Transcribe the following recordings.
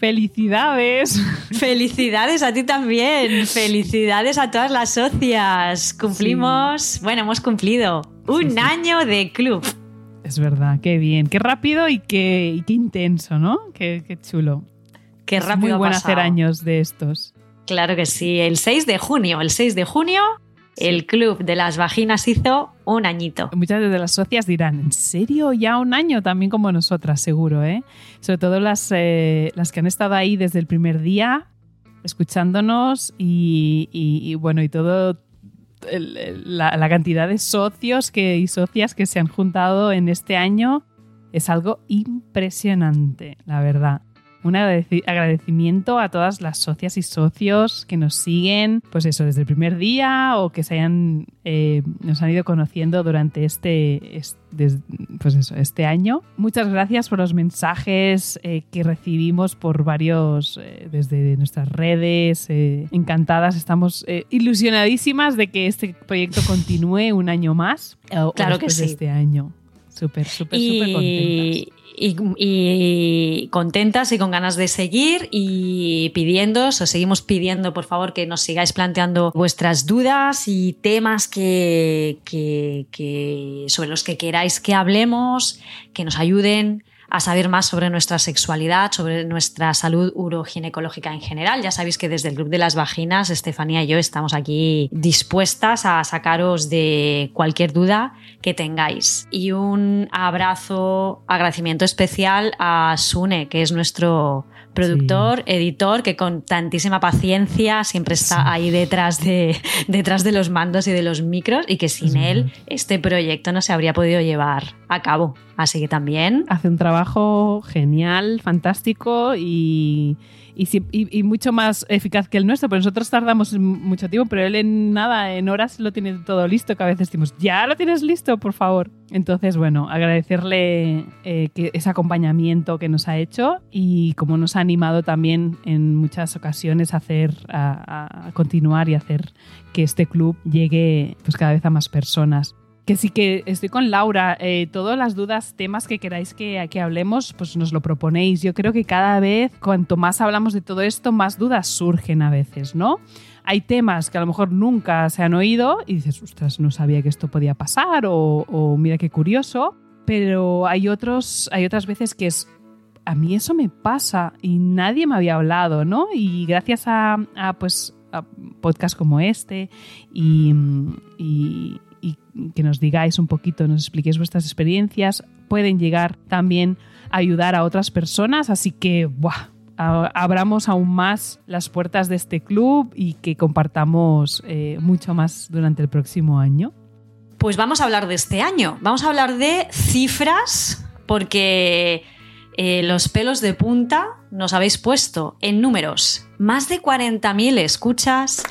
Felicidades. Felicidades a ti también. Felicidades a todas las socias. Cumplimos, bueno, hemos cumplido un año de club. Es verdad, qué bien, qué rápido y qué, qué intenso, ¿no? Qué, qué, chulo. Qué es rápido. Muy bueno ha hacer años de estos. Claro que sí. El 6 de junio, el 6 de junio. El Club de las Vaginas hizo un añito. Muchas de las socias dirán, ¿en serio? Ya un año también como nosotras, seguro, ¿eh? Sobre todo las, eh, las que han estado ahí desde el primer día, escuchándonos y, y, y bueno, y todo la, la, cantidad de socios que, y socias que se han juntado en este año es algo impresionante, la verdad. Un agradecimiento a todas las socias y socios que nos siguen, pues eso, desde el primer día o que se hayan, eh, nos han ido conociendo durante este, este, pues eso, este año. Muchas gracias por los mensajes eh, que recibimos por varios, eh, desde nuestras redes. Eh, encantadas, estamos ilusionadísimas de que este proyecto continúe un año más. Claro o que sí. De este año. Súper, súper, súper contentas. Y, contentas y con ganas de seguir y pidiendo, os seguimos pidiendo por favor que nos sigáis planteando vuestras dudas y temas que, que, que sobre los que queráis que hablemos, que nos ayuden a saber más sobre nuestra sexualidad, sobre nuestra salud uroginecológica en general. Ya sabéis que desde el Club de las Vaginas, Estefanía y yo estamos aquí dispuestas a sacaros de cualquier duda que tengáis. Y un abrazo, agradecimiento especial a Sune, que es nuestro productor, sí. editor, que con tantísima paciencia siempre está sí. ahí detrás de, detrás de los mandos y de los micros y que sin sí. él este proyecto no se habría podido llevar a cabo. Así que también... Hace un trabajo genial, fantástico y, y, y, y, mucho más eficaz que el nuestro, porque nosotros tardamos mucho tiempo, pero él en nada, en horas lo tiene todo listo, que a veces decimos, ya lo tienes listo, por favor. Entonces, bueno, agradecerle eh, que ese acompañamiento que nos ha hecho y como nos ha animado también en muchas ocasiones a hacer, a, a continuar y hacer que este club llegue pues cada vez a más personas que sí que estoy con Laura. Eh, todas las dudas, temas que queráis que, que, hablemos, pues nos lo proponéis. Yo creo que cada vez, cuanto más hablamos de todo esto, más dudas surgen a veces, ¿no? Hay temas que a lo mejor nunca se han oído y dices, ostras, no sabía que esto podía pasar o, mira qué curioso. Pero hay, otros, hay otras veces que es, a mí eso me pasa y nadie me había hablado, ¿no? Y gracias a, a pues, podcasts como este y y que nos digáis un poquito, nos expliquéis vuestras experiencias, pueden llegar también a ayudar a otras personas, así que ¡buah! abramos aún más las puertas de este club y que compartamos eh, mucho más durante el próximo año. Pues vamos a hablar de este año, vamos a hablar de cifras, porque eh, los pelos de punta nos habéis puesto en números. Más de 40.000 escuchas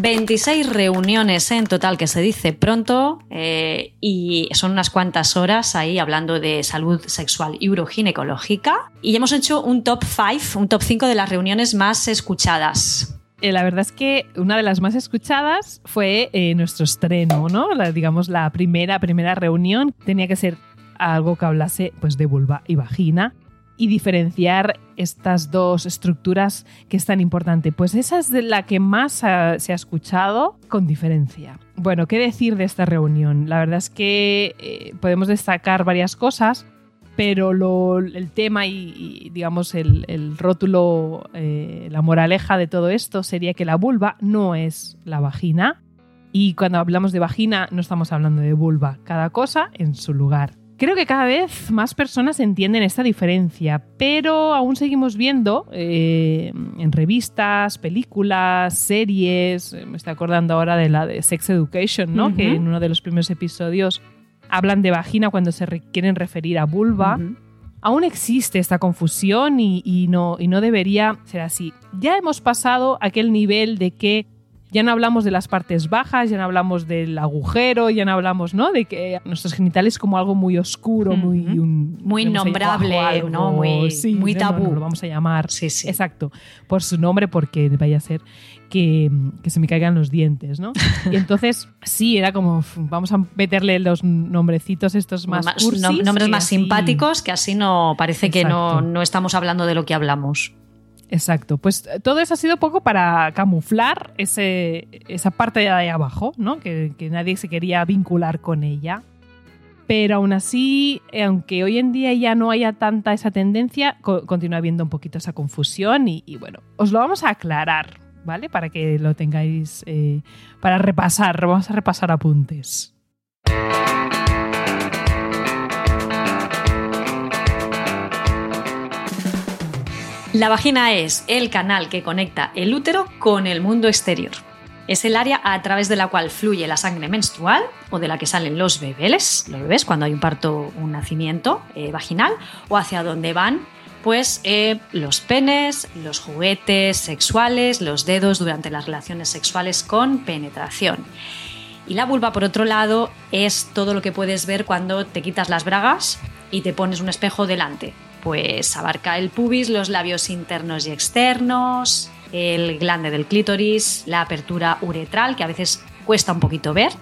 26 reuniones en total, que se dice pronto, eh, y son unas cuantas horas ahí hablando de salud sexual y uroginecológica. Y hemos hecho un top 5, un top 5 de las reuniones más escuchadas. Eh, la verdad es que una de las más escuchadas fue eh, nuestro estreno, ¿no? Digamos, la primera, primera reunión tenía que ser algo que hablase pues, de vulva y vagina y diferenciar estas dos estructuras que es tan importante. Pues esa es la que más se ha escuchado con diferencia. Bueno, ¿qué decir de esta reunión? La verdad es que eh, podemos destacar varias cosas. pero el tema y, digamos el, el rótulo, eh, la moraleja de todo esto sería que la vulva no es la vagina y cuando hablamos de vagina no estamos hablando de vulva, cada cosa en su lugar. Creo que cada vez más personas entienden esta diferencia, pero aún seguimos viendo eh, en revistas, películas, series. Me estoy acordando ahora de la de Sex Education, ¿no? Que en uno de los primeros episodios hablan de vagina cuando se quieren referir a vulva. Aún existe esta confusión y, no, y no debería ser así. Ya hemos pasado aquel nivel de que ya no hablamos de las partes bajas, ya no hablamos del agujero, ya no hablamos, ¿no? De que nuestros genitales como algo muy oscuro, muy muy innombrable, ¿no? Muy, muy tabú. lo vamos a llamar. Sí, sí. Exacto. Por su nombre, porque vaya a ser que, se me caigan los dientes, ¿no? Y entonces, sí, era como, vamos a meterle los nombrecitos estos más, nombres más simpáticos, que así no parece que no, no estamos hablando de lo que hablamos. Exacto, pues eh, todo eso ha sido poco para camuflar ese, esa parte de ahí abajo, ¿no? Que, nadie se quería vincular con ella. Pero aún así, eh, aunque hoy en día ya no haya tanta esa tendencia, continúa habiendo un poquito esa confusión y, bueno, os lo vamos a aclarar, ¿vale? Para que lo tengáis, eh, para repasar, vamos a repasar apuntes. La vagina es el canal que conecta el útero con el mundo exterior. Es el área a través de la cual fluye la sangre menstrual o de la que salen los bebés, los bebés cuando hay un parto, un nacimiento eh, vaginal, o hacia donde van pues eh, los penes, los juguetes sexuales, los dedos durante las relaciones sexuales con penetración. Y la vulva, por otro lado, es todo lo que puedes ver cuando te quitas las bragas y te pones un espejo delante pues abarca el pubis, los labios internos y externos, el glande del clítoris, la apertura uretral, que a veces cuesta un poquito ver,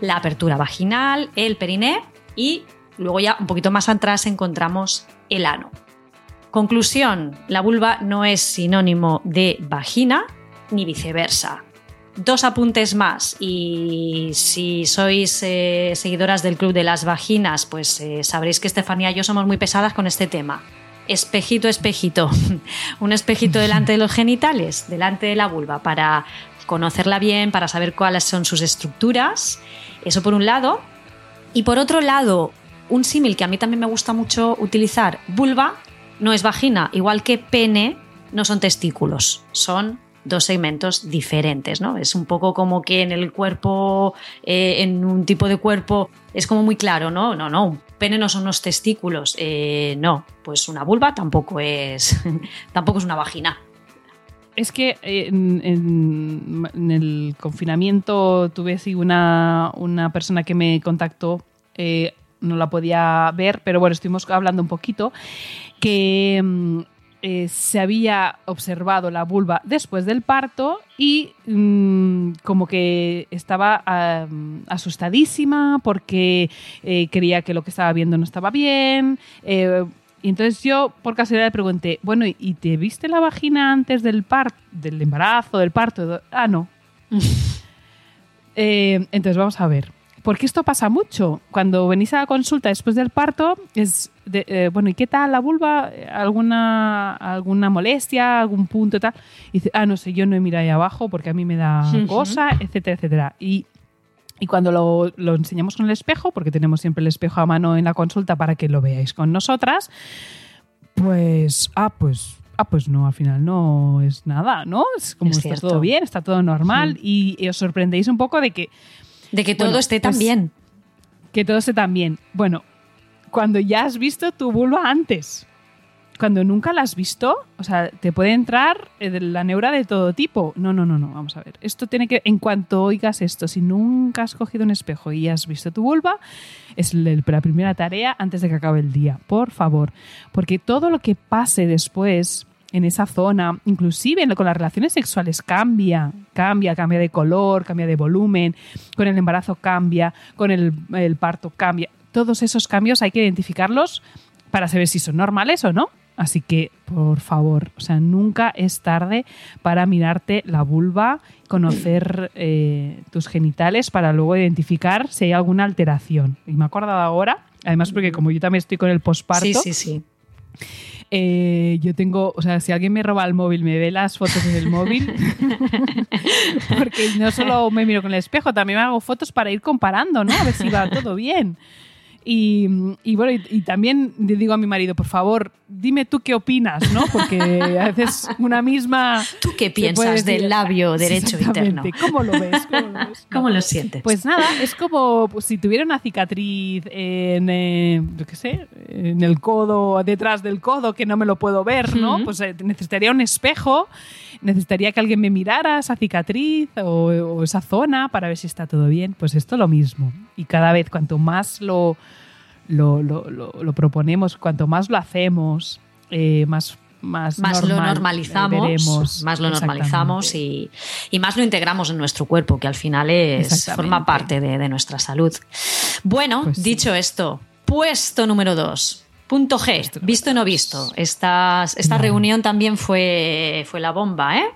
la apertura vaginal, el periné y luego ya un poquito más atrás encontramos el ano. Conclusión, la vulva no es sinónimo de vagina ni viceversa dos apuntes más y si sois eh, seguidoras del Club de las Vaginas, pues eh, sabréis que Estefanía y yo somos muy pesadas con este tema. Espejito, espejito. Un espejito delante de los genitales, delante de la vulva, para conocerla bien, para saber cuáles son sus estructuras. Eso por un lado. Y por otro lado, un símil que a mí también me gusta mucho utilizar, vulva no es vagina, igual que pene no son testículos, son dos segmentos diferentes, ¿no? Es un poco como que en el cuerpo, eh, en un tipo de cuerpo, es como muy claro, ¿no? No, no, un pene no son unos testículos, eh, no, pues una vulva tampoco es, tampoco es una vagina. Es que eh, en, el confinamiento tuve así una, una persona que me contactó, no la podía ver, pero bueno, estuvimos hablando un poquito, que mm, eh, se había observado la vulva después del parto y mm, como que estaba asustadísima porque eh, creía que lo que estaba viendo no estaba bien. Eh, y entonces yo por casualidad le pregunté, bueno, ¿y te viste la vagina antes del parto, del embarazo, del parto? Ah, no. entonces vamos a ver. Porque esto pasa mucho. Cuando venís a la consulta después del parto, es, eh, bueno, ¿y qué tal la vulva? ¿Alguna, alguna molestia, algún punto tal? Y dice, ah, no sé, yo no he mirado ahí abajo porque a mí me da cosa, etcétera, etcétera. Y, y cuando lo, lo, enseñamos con el espejo, porque tenemos siempre el espejo a mano en la consulta para que lo veáis con nosotras, pues, ah, pues ah, pues no, al final no es nada, ¿no? Es como está todo bien, está todo normal y, os sorprendéis un poco de que de que todo esté tan pues, bien. Que todo esté tan bien. Bueno, cuando ya has visto tu vulva antes, cuando nunca la has visto, o sea, te puede entrar eh, la neura de todo tipo. No, no, no, no, vamos a ver. Esto tiene que, en cuanto oigas esto, si nunca has cogido un espejo y has visto tu vulva, es la primera tarea antes de que acabe el día, por favor. Porque todo lo que pase después en esa zona, inclusive con las relaciones sexuales cambia, cambia, cambia de color, cambia de volumen, con el embarazo cambia, con el, parto cambia. Todos esos cambios hay que identificarlos para saber si son normales o no. Así que, por favor, o sea, nunca es tarde para mirarte la vulva, conocer eh, tus genitales para luego identificar si hay alguna alteración. Y me he acordado ahora Además, porque como yo también estoy con el posparto. Sí, sí, sí. Eh, yo tengo, o sea, si alguien me roba el móvil, me ve las fotos en el móvil, porque no solo me miro con el espejo, también me hago fotos para ir comparando, ¿no? A ver si va todo bien. Y, bueno, y, también le digo a mi marido, por favor, dime tú qué opinas, ¿no? Porque a veces una misma... ¿Tú qué piensas del labio derecho interno? ¿Cómo lo ves? ¿Cómo lo, sientes? Pues nada, es como pues, si tuviera una cicatriz en, eh, qué sé, en el codo, detrás del codo, que no me lo puedo ver, ¿no? Pues eh, necesitaría un espejo, necesitaría que alguien me mirara esa cicatriz o, o esa zona para ver si está todo bien. Pues esto lo mismo. Y cada vez, cuanto más lo lo, lo, lo, proponemos, cuanto más lo hacemos, eh, más más, más lo normalizamos, más lo normalizamos y, y, más lo integramos en nuestro cuerpo, que al final es, forma parte de, de nuestra salud. Bueno, pues dicho esto, puesto número dos. Punto G, visto o no visto. Esta, esta reunión también fue, fue la bomba, ¿eh?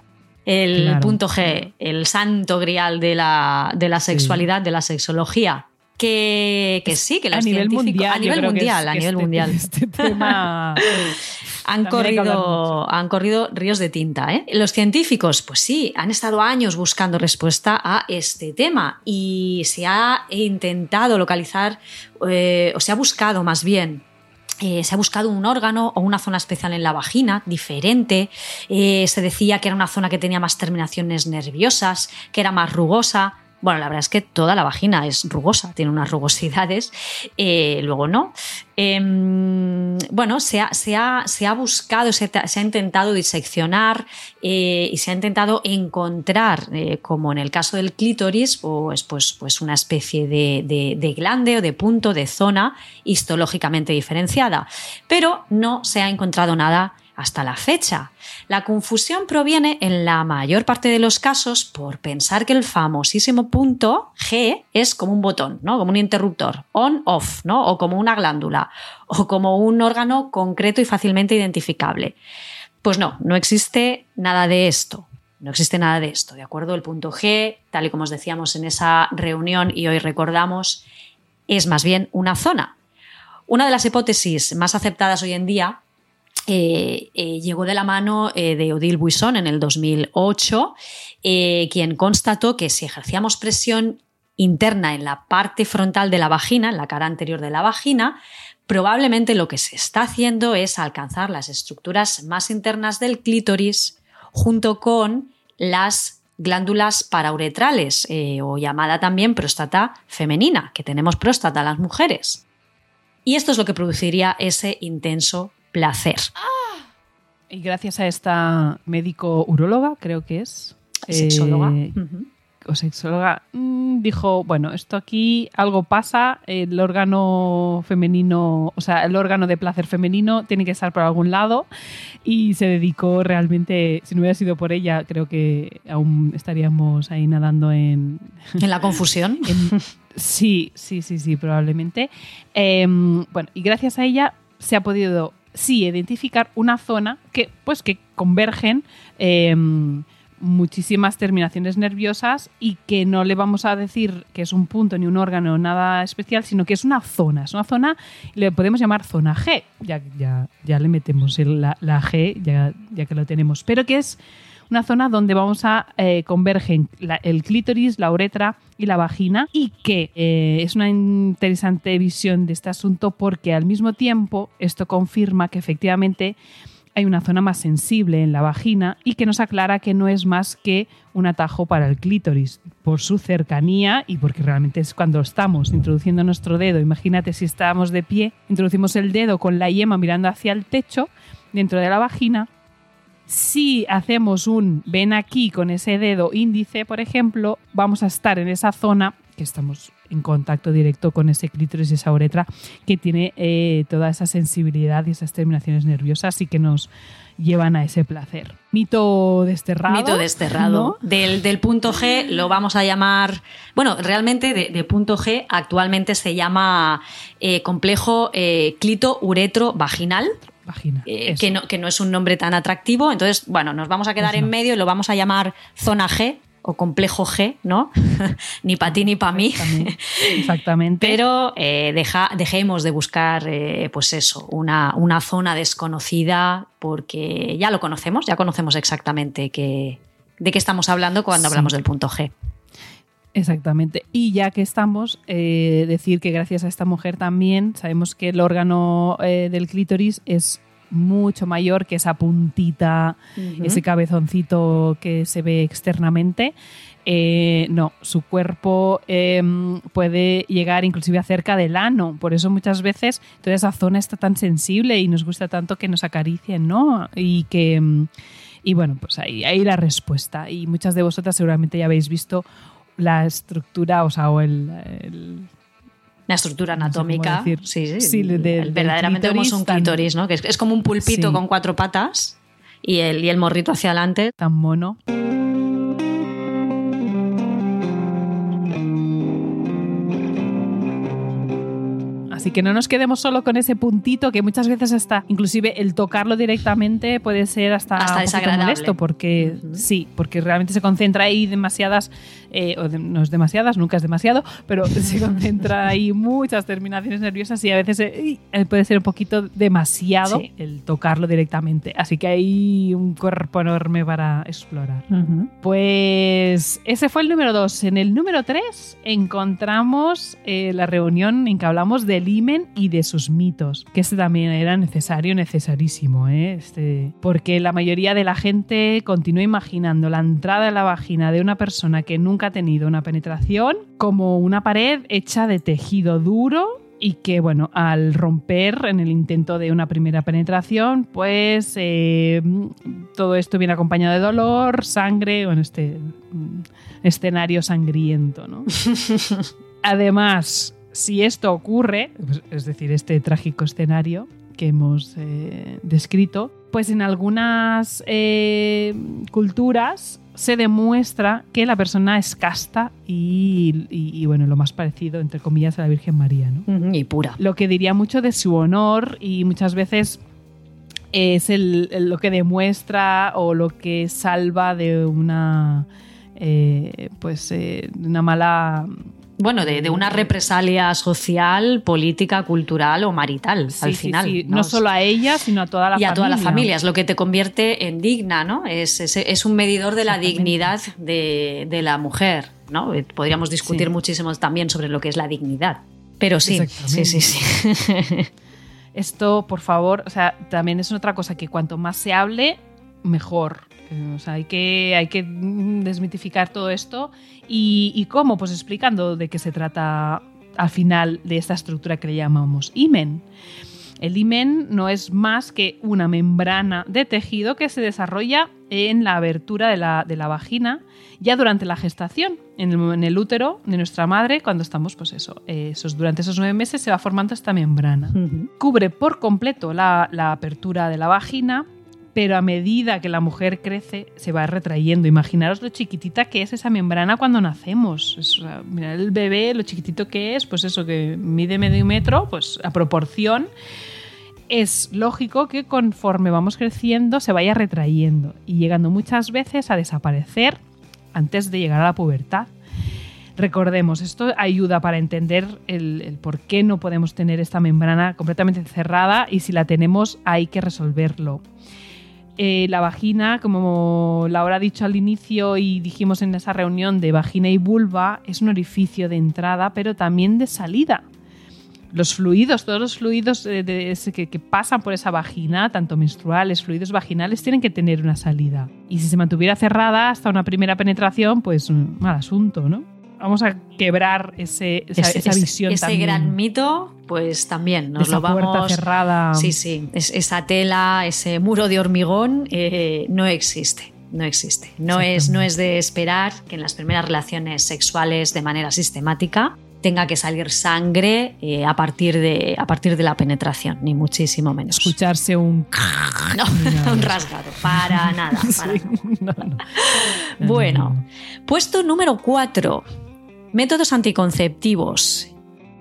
El punto G, el santo grial de la, de la sexualidad, de la sexología que, sí, que los a nivel mundial, a nivel mundial, a nivel este, mundial. Este tema han corrido, han corrido ríos de tinta. ¿eh? Los científicos, pues sí, han estado años buscando respuesta a este tema y se ha intentado localizar, eh, o se ha buscado más bien eh, se ha buscado un órgano o una zona especial en la vagina, diferente. Eh, se decía que era una zona que tenía más terminaciones nerviosas, que era más rugosa. Bueno, la verdad es que toda la vagina es rugosa, tiene unas rugosidades, eh, luego no. Em, bueno, se ha, se, se buscado, se, ha intentado diseccionar eh, y se ha intentado encontrar, eh, como en el caso del clítoris, pues, pues, pues una especie de, de, de glande o de punto, de zona histológicamente diferenciada. Pero no se ha encontrado nada hasta la fecha. La confusión proviene en la mayor parte de los casos por pensar que el famosísimo punto G es como un botón, ¿no? Como un interruptor, on-off, ¿no? O como una glándula, o como un órgano concreto y fácilmente identificable. Pues no, no existe nada de esto. No existe nada de esto, ¿de acuerdo? El punto G, tal y como os decíamos en esa reunión y hoy recordamos, es más bien una zona. Una de las hipótesis más aceptadas hoy en día eh, eh, llegó de la mano eh, de Odile Buisson en el 2008, quien constató que si ejercíamos presión interna en la parte frontal de la vagina, en la cara anterior de la vagina, probablemente lo que se está haciendo es alcanzar las estructuras más internas del clítoris junto con las glándulas parauretrales o llamada también próstata femenina, que tenemos próstata las mujeres. Y esto es lo que produciría ese intenso placer. Y gracias a esta médico uróloga, creo que es. Sexóloga. Eh, o sexóloga, mm, dijo, bueno, esto aquí algo pasa, el órgano femenino, o sea, el órgano de placer femenino tiene que estar por algún lado y se dedicó realmente, si no hubiera sido por ella, creo que aún estaríamos ahí nadando en... En la confusión. sí, sí, sí, sí, probablemente. Em, bueno, y gracias a ella se ha podido sí identificar una zona que, pues, que convergen em, muchísimas terminaciones nerviosas y que no le vamos a decir que es un punto ni un órgano nada especial, sino que es una zona. Es una zona, le podemos llamar zona G, ya, ya, ya le metemos la, G, ya, ya que lo tenemos, pero que es una zona donde vamos a eh, convergen el clítoris, la uretra y la vagina y que eh, es una interesante visión de este asunto porque al mismo tiempo esto confirma que efectivamente hay una zona más sensible en la vagina y que nos aclara que no es más que un atajo para el clítoris por su cercanía y porque realmente es cuando estamos introduciendo nuestro dedo. Imagínate si estábamos de pie, introducimos el dedo con la yema mirando hacia el techo dentro de la vagina si hacemos un ven aquí con ese dedo índice, por ejemplo, vamos a estar en esa zona que estamos en contacto directo con ese clítoris y esa uretra que tiene eh, toda esa sensibilidad y esas terminaciones nerviosas y que nos llevan a ese placer. Mito desterrado. Mito desterrado. Del, punto G lo vamos a llamar, bueno, realmente de, punto G actualmente se llama eh, complejo eh, clito-uretro-vaginal vagina. Eh, que, no, que, no, es un nombre tan atractivo. Entonces, bueno, nos vamos a quedar pues en medio y lo vamos a llamar zona G, o complejo G, ¿no? ni para ti ni para mí. Exactamente. Pero eh, deja, dejemos de buscar, eh, pues eso, una, una, zona desconocida, porque ya lo conocemos, ya conocemos exactamente qué, de qué estamos hablando cuando hablamos del punto G. Exactamente. Y ya que estamos, eh, decir que gracias a esta mujer también sabemos que el órgano del clítoris es mucho mayor que esa puntita, ese cabezoncito que se ve externamente. Eh, no, su cuerpo em, puede llegar inclusive a cerca del ano. Por eso muchas veces toda esa zona está tan sensible y nos gusta tanto que nos acaricien, ¿no? Y que. Em, y bueno, pues ahí, ahí la respuesta. Y muchas de vosotras seguramente ya habéis visto la estructura, o sea, o el la estructura anatómica. sí, sí. verdaderamente como un clítoris, ¿no? Que es, como un pulpito con cuatro patas y el, y el morrito hacia adelante. Tan mono. Así que no nos quedemos solo con ese puntito que muchas veces hasta, inclusive el tocarlo directamente puede ser hasta, hasta desagradable. molesto porque sí, porque realmente se concentra ahí demasiadas, eh, o no es demasiadas, nunca es demasiado, pero se concentra ahí muchas terminaciones nerviosas y a veces eh, eh, puede ser un poquito demasiado el tocarlo directamente. Así que hay un cuerpo enorme para explorar. Pues ese fue el número dos. En el número tres encontramos la reunión en que hablamos del y de sus mitos, que este también era necesario, necesarísimo, ¿eh? este, porque la mayoría de la gente continúa imaginando la entrada de la vagina de una persona que nunca ha tenido una penetración como una pared hecha de tejido duro y que, bueno, al romper en el intento de una primera penetración, pues eh, todo esto viene acompañado de dolor, sangre, bueno, este mm, escenario sangriento, ¿no? Además, si esto ocurre, pues, es decir, este trágico escenario que hemos eh, descrito, pues en algunas eh, culturas se demuestra que la persona es casta y, bueno, lo más parecido, entre comillas, a la Virgen María, ¿no? Y pura. Lo que diría mucho de su honor y muchas veces es lo que demuestra o lo que salva de una, eh, pues, de una mala bueno, de, una represalia social, política, cultural o marital, al final. ¿no? solo a ella, sino a toda la familia. Y a toda la familia, es lo que te convierte en digna, ¿no? Es, es, un medidor de la dignidad de, la mujer, ¿no? Podríamos discutir muchísimo también sobre lo que es la dignidad. Pero sí, sí, sí, sí. Esto, por favor, o sea, también es otra cosa que cuanto más se hable, mejor. O sea, hay que, hay que desmitificar todo esto. ¿Y, cómo? Pues explicando de qué se trata al final de esta estructura que le llamamos imen. El imen no es más que una membrana de tejido que se desarrolla en la abertura de la, de la vagina ya durante la gestación, en el, útero de nuestra madre, cuando estamos, pues eso, esos, durante esos nueve meses se va formando esta membrana. Cubre por completo la, la apertura de la vagina pero a medida que la mujer crece se va retrayendo. Imaginaros lo chiquitita que es esa membrana cuando nacemos. Mira el bebé, lo chiquitito que es, pues eso, que mide medio metro, pues a proporción. Es lógico que conforme vamos creciendo se vaya retrayendo y llegando muchas veces a desaparecer antes de llegar a la pubertad. Recordemos, esto ayuda para entender el, por qué no podemos tener esta membrana completamente cerrada y si la tenemos hay que resolverlo. Eh, la vagina, como Laura ha dicho al inicio y dijimos en esa reunión de vagina y vulva, es un orificio de entrada, pero también de salida. Los fluidos, todos los fluidos eh, que, pasan por esa vagina, tanto menstruales, fluidos vaginales, tienen que tener una salida. Y si se mantuviera cerrada hasta una primera penetración, pues mal asunto, ¿no? Vamos a quebrar ese, esa, visión ese gran mito pues también nos lo vamos puerta cerrada. Sí sí esa tela ese muro de hormigón eh, no existe no existe. No es no es de esperar que en las primeras relaciones sexuales de manera sistemática tenga que salir sangre eh, a, partir de, a partir de la penetración, ni muchísimo menos. Escucharse un... No, un rasgado, para nada. bueno, puesto número 4 Métodos anticonceptivos.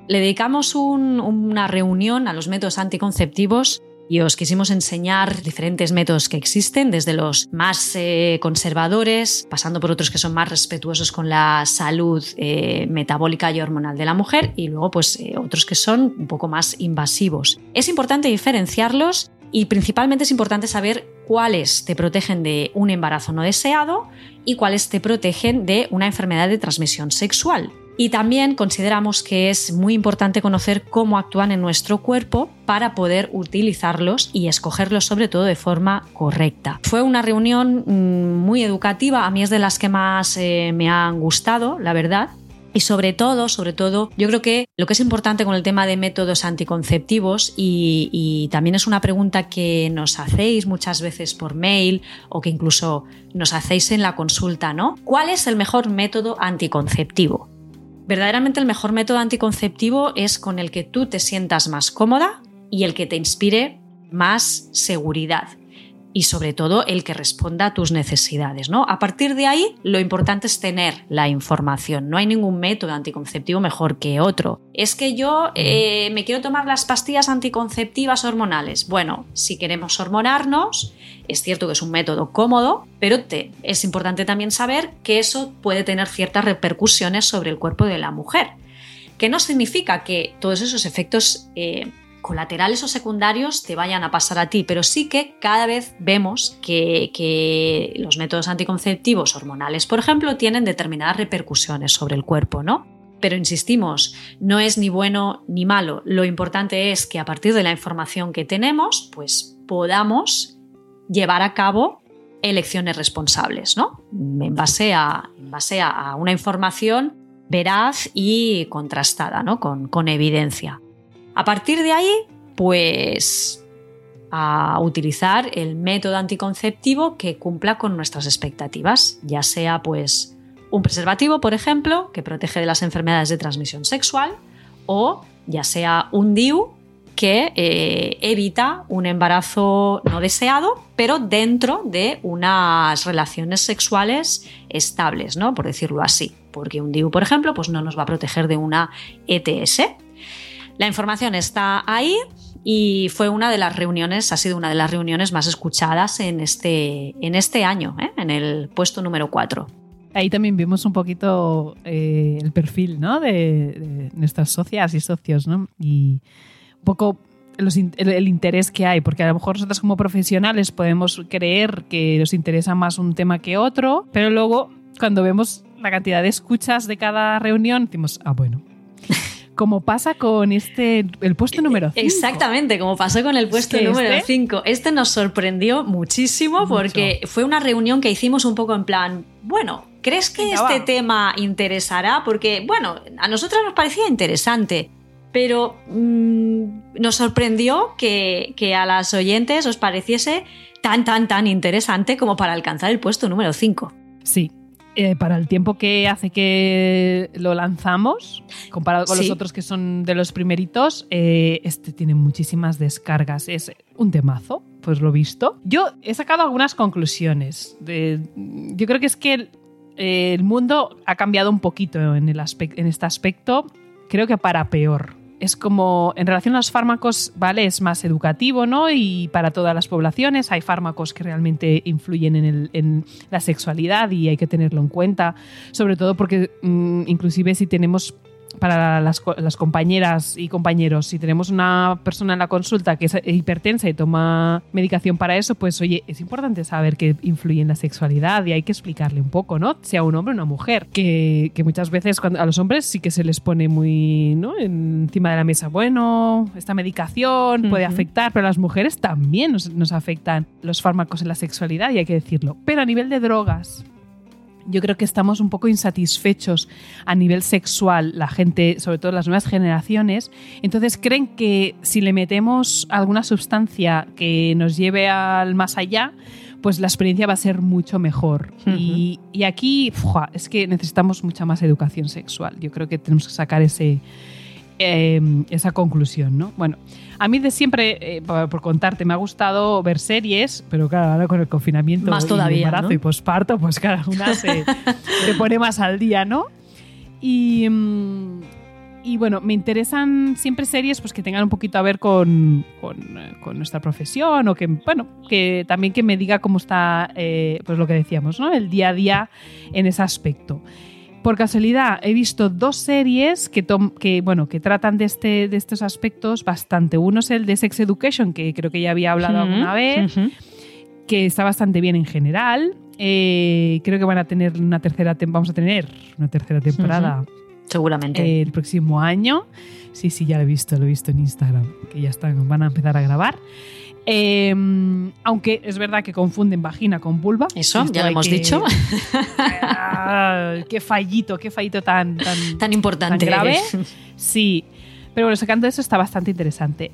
Le dedicamos una reunión a los métodos anticonceptivos y os quisimos enseñar diferentes métodos que existen, desde los más eh, conservadores, pasando por otros que son más respetuosos con la salud eh, metabólica y hormonal de la mujer, y luego pues eh, otros que son un poco más invasivos. Es importante diferenciarlos y principalmente es importante saber cuáles te protegen de un embarazo no deseado y cuáles te protegen de una enfermedad de transmisión sexual. Y también consideramos que es muy importante conocer cómo actúan en nuestro cuerpo para poder utilizarlos y escogerlos sobre todo de forma correcta. Fue una reunión mm, muy educativa, a mí es de las que más eh, me han gustado, la verdad, y sobre todo, sobre todo, yo creo que lo que es importante con el tema de métodos anticonceptivos, y, y, también es una pregunta que nos hacéis muchas veces por mail o que incluso nos hacéis en la consulta, ¿no? ¿Cuál es el mejor método anticonceptivo? Verdaderamente el mejor método anticonceptivo es con el que tú te sientas más cómoda y el que te inspire más seguridad y sobre todo el que responda a tus necesidades, ¿no? A partir de ahí, lo importante es tener la información. No hay ningún método anticonceptivo mejor que otro. Es que yo eh, me quiero tomar las pastillas anticonceptivas hormonales. Bueno, si queremos hormonarnos, es cierto que es un método cómodo, pero te, es importante también saber que eso puede tener ciertas repercusiones sobre el cuerpo de la mujer. Que no significa que todos esos efectos eh, colaterales o secundarios te vayan a pasar a ti, pero sí que cada vez vemos que, los métodos anticonceptivos hormonales, por ejemplo, tienen determinadas repercusiones sobre el cuerpo, ¿no? Pero insistimos, no es ni bueno ni malo. Lo importante es que a partir de la información que tenemos, pues podamos llevar a cabo elecciones responsables, ¿no? En base a, en base a una información veraz y contrastada, ¿no? Con, con evidencia. A partir de ahí, pues a utilizar el método anticonceptivo que cumpla con nuestras expectativas, ya sea pues un preservativo, por ejemplo, que protege de las enfermedades de transmisión sexual, o ya sea un DIU que eh, evita un embarazo no deseado, pero dentro de unas relaciones sexuales estables, ¿no? Por decirlo así. Porque un DIU, por ejemplo, pues no nos va a proteger de una ETS, la información está ahí y fue una de las reuniones, ha sido una de las reuniones más escuchadas en este, en este año, ¿eh? en el puesto número 4. Ahí también vimos un poquito eh, el perfil ¿no? de, nuestras socias y socios ¿no? y un poco el, interés que hay, porque a lo mejor nosotros como profesionales podemos creer que nos interesa más un tema que otro, pero luego cuando vemos la cantidad de escuchas de cada reunión, decimos, ah, bueno, como pasa con este, el puesto número 5. Exactamente, como pasó con el puesto número 5. Este, este nos sorprendió muchísimo porque fue una reunión que hicimos un poco en plan, bueno, ¿crees que este tema interesará? Porque, bueno, a nosotros nos parecía interesante, pero mm, nos sorprendió que, que a las oyentes os pareciese tan, tan, tan interesante como para alcanzar el puesto número 5. Sí, eh, para el tiempo que hace que lo lanzamos, comparado con los otros que son de los primeritos, eh, este tiene muchísimas descargas. Es un temazo, pues lo visto. Yo he sacado algunas conclusiones. yo creo que es que el, mundo ha cambiado un poquito en, el en este aspecto, creo que para peor es como, en relación a los fármacos, ¿vale? Es más educativo, ¿no? Y para todas las poblaciones hay fármacos que realmente influyen en, la sexualidad y hay que tenerlo en cuenta, sobre todo porque mm, inclusive si tenemos para las, compañeras y compañeros, si tenemos una persona en la consulta que es hipertensa y toma medicación para eso, pues oye, es importante saber que influye en la sexualidad y hay que explicarle un poco, ¿no? Sea un hombre o una mujer, que, muchas veces cuando, a los hombres sí que se les pone muy ¿no? encima de la mesa, bueno, esta medicación puede afectar, pero a las mujeres también nos, nos afectan los fármacos en la sexualidad y hay que decirlo. Pero a nivel de drogas, yo creo que estamos un poco insatisfechos a nivel sexual, la gente, sobre todo las nuevas generaciones, entonces creen que si le metemos alguna sustancia que nos lleve al más allá, pues la experiencia va a ser mucho mejor. y, aquí es que necesitamos mucha más educación sexual. Yo creo que tenemos que sacar ese, em, esa conclusión, ¿no? Bueno, a mí de siempre, eh, por, contarte, me ha gustado ver series, pero claro, ahora con el confinamiento más todavía, y embarazo y posparto, pues cada una se, pone más al día, ¿no? Y, mm, y bueno, me interesan siempre series pues, que tengan un poquito a ver con, con, eh, con nuestra profesión o que, bueno, que también que me diga cómo está, eh, pues lo que decíamos, ¿no? El día a día en ese aspecto. Por casualidad, he visto dos series que, que, bueno, que tratan de, este, de estos aspectos bastante. Uno es el de Sex Education, que creo que ya había hablado alguna vez, que está bastante bien en general. Eh, creo que van a tener una tercera, vamos a tener una tercera temporada. Seguramente. el próximo año. Sí, sí, ya lo he visto, lo he visto en Instagram, que ya están, van a empezar a grabar. Em, aunque es verdad que confunden vagina con vulva. Eso, ya lo hemos dicho. Qué fallito, qué fallito tan, tan, tan importante. Tan grave. Sí, pero bueno, sacando eso está bastante interesante.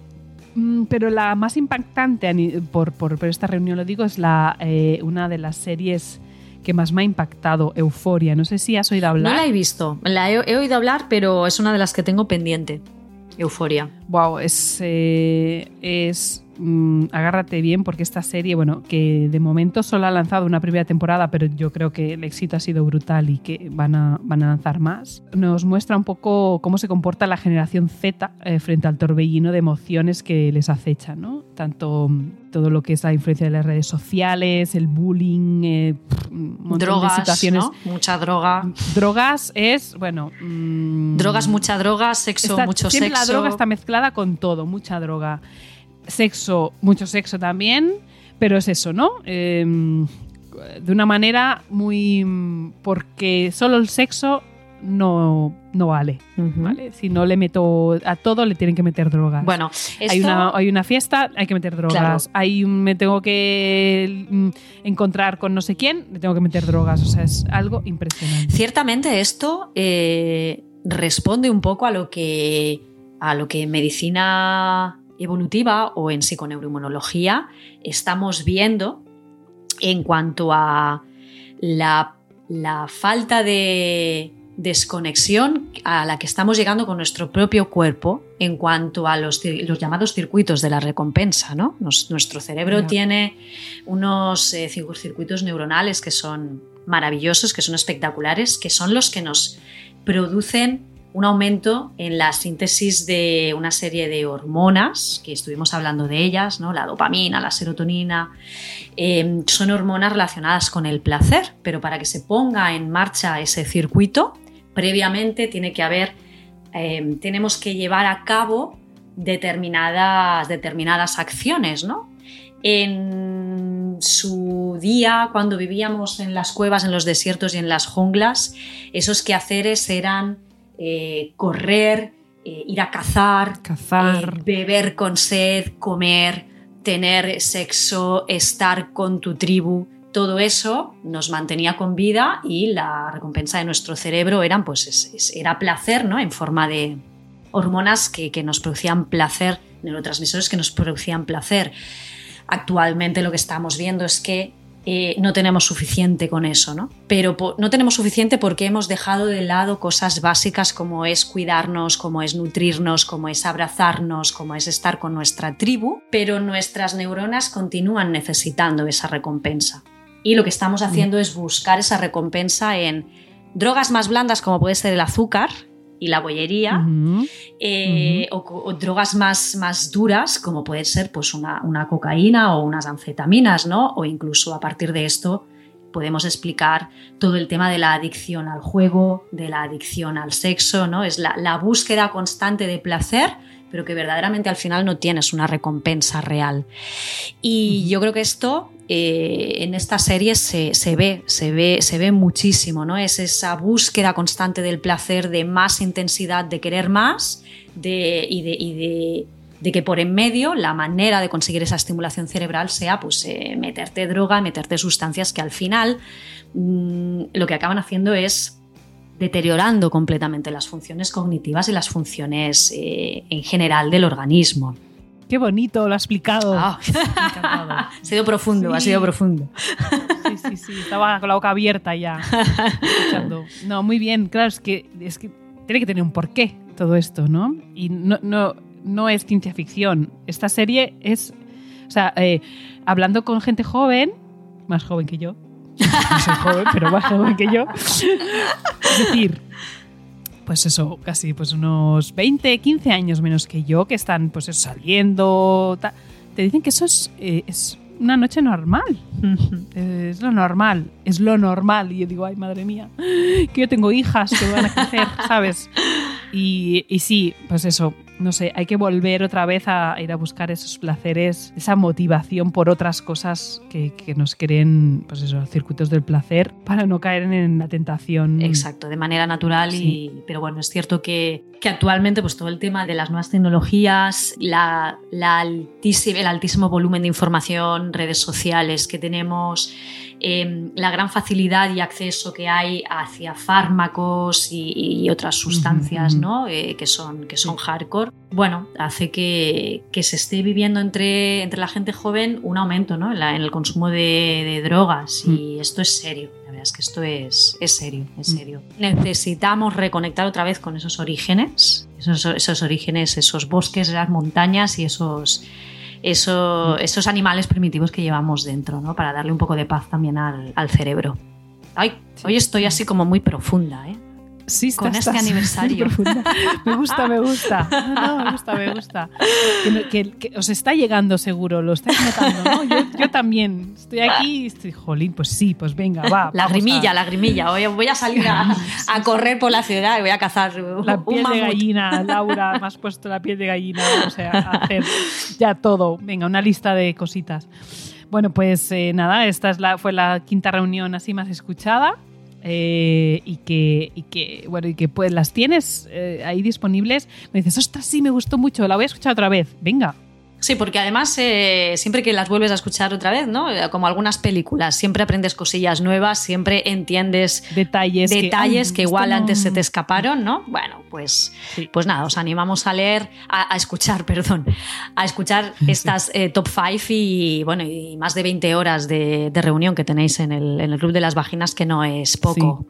Mm, pero la más impactante por, por, por esta reunión, lo digo, es la, eh, una de las series que más me ha impactado, Euforia. No sé si has oído hablar. No la he visto, la he, oído hablar, pero es una de las que tengo pendiente. Euforia. Wow, es, eh, es Mm, agárrate bien porque esta serie, bueno, que de momento solo ha lanzado una primera temporada, pero yo creo que el éxito ha sido brutal y que van a, van a lanzar más, nos muestra un poco cómo se comporta la generación Z eh, frente al torbellino de emociones que les acecha, ¿no? Tanto mm, todo lo que es la influencia de las redes sociales, el bullying, eh, drogas, situaciones. Mucha droga. Drogas es, bueno. Mm, drogas, mucha droga, sexo, mucho siempre sexo. La droga está mezclada con todo, mucha droga sexo, mucho sexo también, pero es eso, ¿no? Em, de una manera muy... porque solo el sexo no, no vale, Si no le meto a todo, le tienen que meter drogas. Bueno, hay, una, hay una fiesta, hay que meter drogas. Hay me tengo que mm, encontrar con no sé quién, le tengo que meter drogas. O sea, es algo impresionante. Ciertamente esto eh, responde un poco a lo que a lo que medicina evolutiva o en psiconeuroinmunología estamos viendo en cuanto a la, falta de desconexión a la que estamos llegando con nuestro propio cuerpo en cuanto a los, llamados circuitos de la recompensa. ¿no? nuestro cerebro tiene unos eh, circuitos neuronales que son maravillosos, que son espectaculares, que son los que nos producen un aumento en la síntesis de una serie de hormonas, que estuvimos hablando de ellas, ¿no? la dopamina, la serotonina, em, son hormonas relacionadas con el placer, pero para que se ponga en marcha ese circuito, previamente tiene que haber, em, tenemos que llevar a cabo determinadas, determinadas acciones, ¿no? En su día, cuando vivíamos en las cuevas, en los desiertos y en las junglas, esos quehaceres eran eh, correr, eh, ir a cazar, cazar. Eh, beber con sed, comer, tener sexo, estar con tu tribu. Todo eso nos mantenía con vida y la recompensa de nuestro cerebro eran, pues, era placer, ¿no? En forma de hormonas que, que nos producían placer, neurotransmisores que nos producían placer. Actualmente lo que estamos viendo es que eh, no tenemos suficiente con eso, ¿no? Pero no tenemos suficiente porque hemos dejado de lado cosas básicas como es cuidarnos, como es nutrirnos, como es abrazarnos, como es estar con nuestra tribu, pero nuestras neuronas continúan necesitando esa recompensa. Y lo que estamos haciendo es buscar esa recompensa en drogas más blandas como puede ser el azúcar, y la bollería, eh, o, drogas más, más duras, como puede ser pues una, cocaína o unas anfetaminas, ¿no? O incluso a partir de esto podemos explicar todo el tema de la adicción al juego, de la adicción al sexo, ¿no? Es la, la búsqueda constante de placer, pero que verdaderamente al final no tienes una recompensa real. Y yo creo que esto eh, en esta serie se, ve, se, ve, se ve muchísimo, ¿no? Es esa búsqueda constante del placer, de más intensidad, de querer más de, y, de, que por en medio la manera de conseguir esa estimulación cerebral sea pues, eh, meterte droga, meterte sustancias que al final mm, lo que acaban haciendo es deteriorando completamente las funciones cognitivas y las funciones eh, en general del organismo. Qué bonito, lo ha explicado. Ah. ha sido profundo, ha sido profundo. Sí, sí, sí, estaba con la boca abierta ya. Escuchando. No, muy bien, claro, es que, es que tiene que tener un porqué todo esto, ¿no? Y no, no, no es ciencia ficción. Esta serie es, o sea, eh, hablando con gente joven, más joven que yo, no soy joven, pero más joven que yo, es decir, pues eso, casi pues unos 20, 15 años menos que yo, que están pues eso, saliendo, te dicen que eso es, eh, es una noche normal. Es lo normal, es lo normal. Y yo digo, ay, madre mía, que yo tengo hijas que van a crecer, ¿sabes? Y, y sí, pues eso, no sé, hay que volver otra vez a ir a buscar esos placeres, esa motivación por otras cosas que, que nos creen, pues eso, circuitos del placer para no caer en la tentación. Exacto, de manera natural. Sí. Y, pero bueno, es cierto que, que actualmente pues, todo el tema de las nuevas tecnologías, la, la altísima- el altísimo volumen de información, redes sociales que tenemos, eh, la gran facilidad y acceso que hay hacia fármacos y, y otras sustancias. ¿no? Eh, que, son, que son hardcore, bueno, hace que, que se esté viviendo entre, entre la gente joven un aumento ¿no? en, la- en el consumo de, de drogas y esto es serio. La verdad es que esto es, es serio, es Mm. serio. Necesitamos reconectar otra vez con esos orígenes, esos, esos orígenes, esos bosques, esas montañas y esos, eso- esos animales primitivos que llevamos dentro, ¿no? Para darle un poco de paz también al, al cerebro. Ay, hoy estoy así como muy profunda, ¿eh? Sí, con estás- este estás aniversario. Me gusta, me gusta. No, no, me gusta, me gusta. Que, que- que os está llegando seguro, lo estáis notando, ¿no? Yo, yo también estoy aquí y estoy, jolín, pues sí, pues venga, va. Lagrimilla, vamos lagrimilla. Hoy voy a salir a, a correr por la ciudad y voy a cazar a- La piel de gallina, Laura, me has puesto la piel de gallina, o sea, a hacer ya todo. Venga, una lista de cositas. Bueno, pues eh, nada, esta es la, fue la quinta reunión así más escuchada. Eh, y que, y que bueno y que pues las tienes eh, ahí disponibles. Me dices ostras sí me gustó mucho la voy a escuchar otra vez venga Sí, porque además eh, siempre que las vuelves a escuchar otra vez, ¿no? Eh, Como algunas películas, siempre aprendes cosillas nuevas, siempre entiendes detalles detalles que, igual no- antes se te escaparon, ¿no? Bueno, pues, Sí. pues nada, os animamos a leer, a, a escuchar, perdón, a escuchar estas eh, top 5 y bueno, y más de 20 horas de, de reunión que tenéis en el, en el Club de las Vaginas, que no es poco.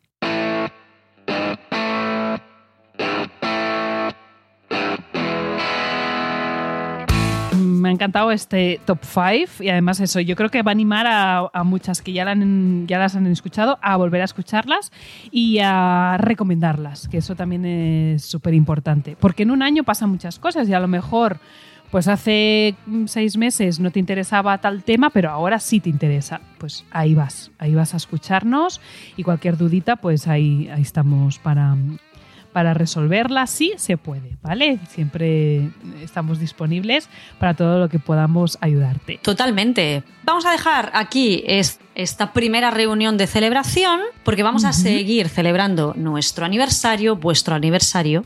Ha encantado este top 5 y además eso, yo creo que va a animar a, muchas que ya, las han escuchado a volver a escucharlas y a recomendarlas, que eso también es súper importante. Porque en un año pasan muchas cosas y a lo mejor pues hace seis meses no te interesaba tal tema, pero ahora sí te interesa. Pues ahí vas, ahí vas a escucharnos y cualquier dudita, pues ahí, ahí estamos para, para resolverla. Sí se puede, ¿vale? Siempre estamos disponibles para todo lo que podamos ayudarte. Totalmente. Vamos a dejar aquí es- esta primera reunión de celebración porque vamos a seguir celebrando nuestro aniversario, vuestro aniversario,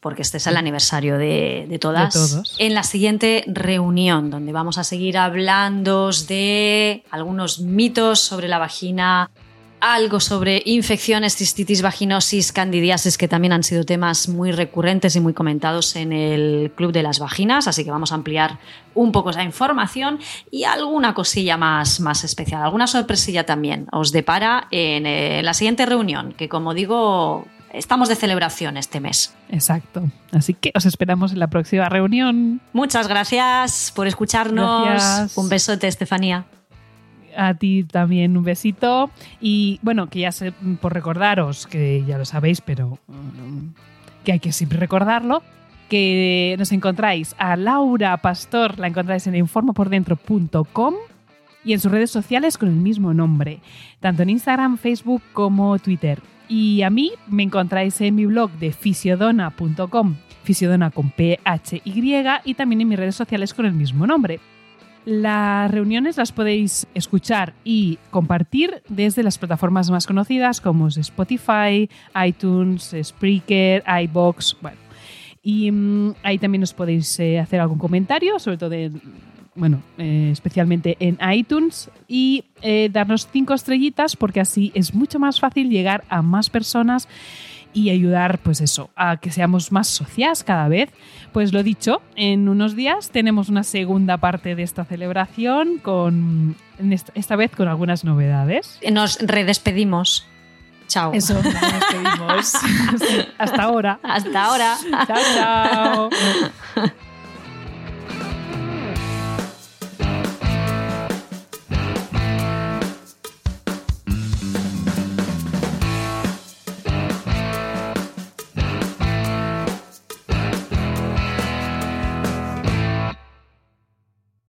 porque este es el aniversario de, de todas, De todos. en la siguiente reunión donde vamos a seguir hablando de algunos mitos sobre la vagina, algo sobre infecciones, cistitis, vaginosis, candidiasis, que también han sido temas muy recurrentes y muy comentados en el Club de las Vaginas, así que vamos a ampliar un poco esa información y alguna cosilla más, más especial, alguna sorpresilla también os depara en eh, la siguiente reunión, que como digo, estamos de celebración este mes. Exacto. Así que os esperamos en la próxima reunión. Muchas gracias por escucharnos. Gracias. Un besote, Estefanía. A ti también un besito. Y bueno, que ya sé, por recordaros, que ya lo sabéis, pero mm, que hay que siempre recordarlo, que nos encontráis a Laura Pastor, la encontráis en informopordentro.com y en sus redes sociales con el mismo nombre, tanto en Instagram, Facebook como Twitter. Y a mí me encontráis en mi blog de fisiodona.com, fisiodona con P-H-Y, y también en mis redes sociales con el mismo nombre. Las reuniones las podéis escuchar y compartir desde las plataformas más conocidas como Spotify, iTunes, Spreaker, iBox, bueno. Y mm, ahí también os podéis eh, hacer algún comentario, sobre todo en- bueno, eh, especialmente en iTunes y eh, darnos cinco estrellitas porque así es mucho más fácil llegar a más personas y ayudar, pues eso, a que seamos más socias cada vez. Pues lo dicho, en unos días tenemos una segunda parte de esta celebración con esta, vez con algunas novedades. Nos redespedimos. Chao. Eso, nos despedimos. Hasta ahora. Hasta ahora. Chao, chao.